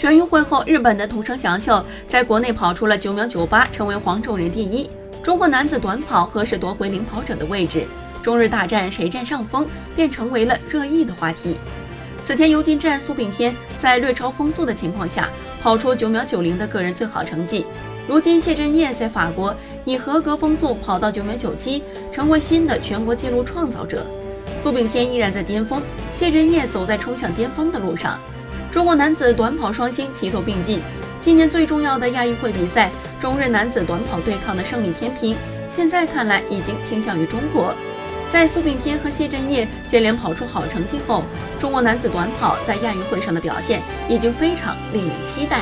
全运会后，日本的桐生祥秀在国内跑出了九秒九八，成为黄种人第一。中国男子短跑何时夺回领跑者的位置？中日大战谁占上风，便成为了热议的话题。此前，尤金战苏炳添在略超风速的情况下，跑出九秒九零的个人最好成绩。如今，谢震业在法国以合格风速跑到九秒九七，成为新的全国纪录创造者。苏炳添依然在巅峰，谢震业走在冲向巅峰的路上。中国男子短跑双星齐头并进。今年最重要的亚运会比赛，中日男子短跑对抗的胜利天平，现在看来已经倾向于中国。在苏炳添和谢震业接连跑出好成绩后，中国男子短跑在亚运会上的表现已经非常令人期待。